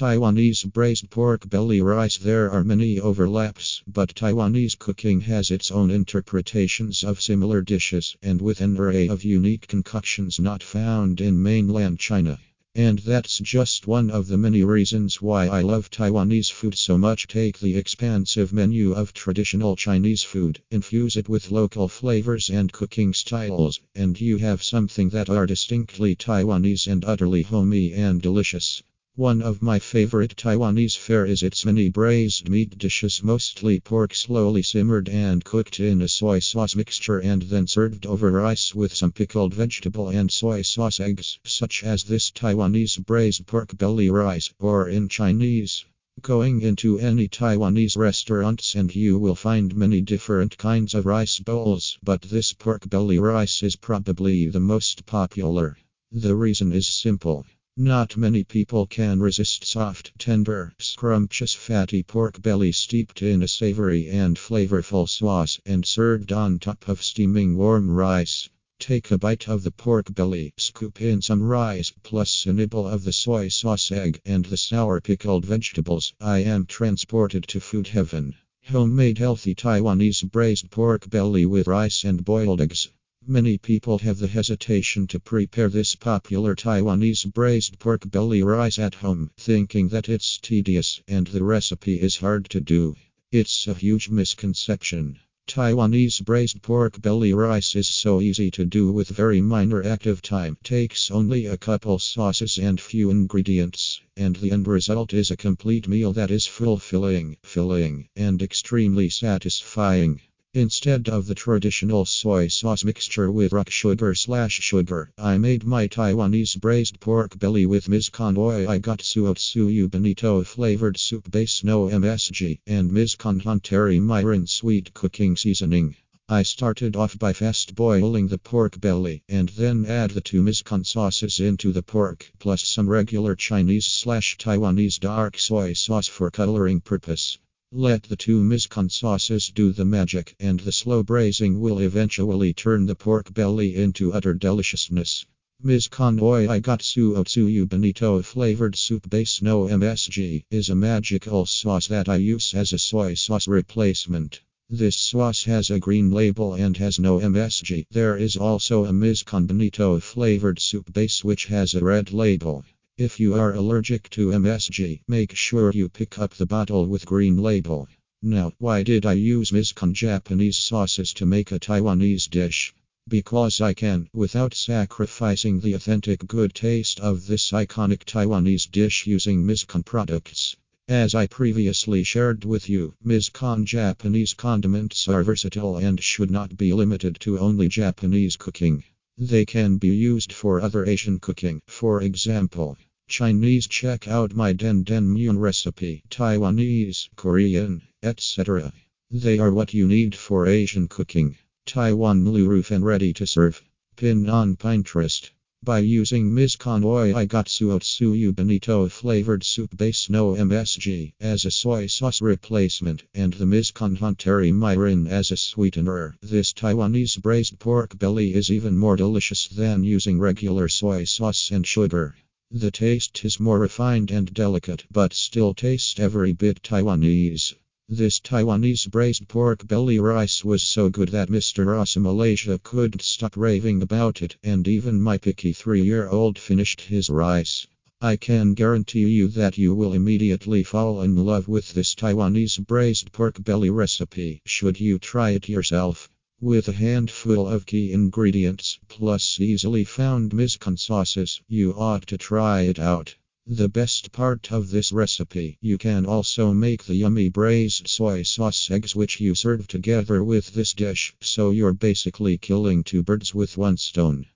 Taiwanese braised pork belly rice There are many overlaps, but Taiwanese cooking has its own interpretations of similar dishes, and with an array of unique concoctions not found in mainland China. And that's just one of the many reasons why I love Taiwanese food so much. Take the expansive menu of traditional Chinese food, infuse it with local flavors and cooking styles, and you have something that are distinctly Taiwanese and utterly homey and delicious. One of my favorite Taiwanese fare is its many braised meat dishes, mostly pork slowly simmered and cooked in a soy sauce mixture and then served over rice with some pickled vegetable and soy sauce eggs, such as this Taiwanese braised pork belly rice, or in Chinese. Going into any Taiwanese restaurants and you will find many different kinds of rice bowls, but this pork belly rice is probably the most popular. The reason is simple. Not many people can resist soft, tender, scrumptious fatty pork belly steeped in a savory and flavorful sauce and served on top of steaming warm rice. Take a bite of the pork belly, scoop in some rice, plus a nibble of the soy sauce egg and the sour pickled vegetables. I am transported to food heaven. Homemade healthy Taiwanese braised pork belly with rice and boiled eggs. Many people have the hesitation to prepare this popular Taiwanese braised pork belly rice at home, thinking that it's tedious and the recipe is hard to do. It's a huge misconception. Taiwanese braised pork belly rice is so easy to do with very minor active time. Takes only a couple sauces and few ingredients, and the end result is a complete meal that is fulfilling, filling, and extremely satisfying. Instead of the traditional soy sauce mixture with rock sugar slash sugar, I made my Taiwanese braised pork belly with Mizkan Oigatsuo Tsuyu Bonito flavored soup base no MSG and Mizkan Honteri Mirin sweet cooking seasoning. I started off by fast boiling the pork belly and then add the two Mizkan sauces into the pork, plus some regular Chinese slash Taiwanese dark soy sauce for coloring purpose. Let the two Mizkan sauces do the magic, and the slow braising will eventually turn the pork belly into utter deliciousness. Mizkan Oigatsuo Tsuyu Bonito flavored soup base no MSG is a magical sauce that I use as a soy sauce replacement. This sauce has a green label and has no MSG. There is also a Mizkan Bonito flavored soup base which has a red label. If you are allergic to MSG, make sure you pick up the bottle with green label. Now, why did I use Mizkan Japanese sauces to make a Taiwanese dish? Because I can, without sacrificing the authentic good taste of this iconic Taiwanese dish using Mizkan products. As I previously shared with you, Mizkan Japanese condiments are versatile and should not be limited to only Japanese cooking. They can be used for other Asian cooking, for example. Chinese check out my Den Den Myun recipe, Taiwanese, Korean, etc. They are what you need for Asian cooking. Taiwan Luruf and ready to serve. Pin on Pinterest. By using Mizkan Oigatsuo Tsuyu Bonito flavored soup base no MSG as a soy sauce replacement and the Mizkan Honteri Mirin as a sweetener, this Taiwanese braised pork belly is even more delicious than using regular soy sauce and sugar. The taste is more refined and delicate, but still tastes every bit Taiwanese. This Taiwanese braised pork belly rice was so good that Mr. Rasa Malaysia couldn't stop raving about it, and even my picky three year old finished his rice. I can guarantee you that you will immediately fall in love with this Taiwanese braised pork belly recipe, should you try it yourself. With a handful of key ingredients, plus easily found sauces, you ought to try it out. The best part of this recipe, you can also make the yummy braised soy sauce eggs which you serve together with this dish, so you're basically killing two birds with one stone.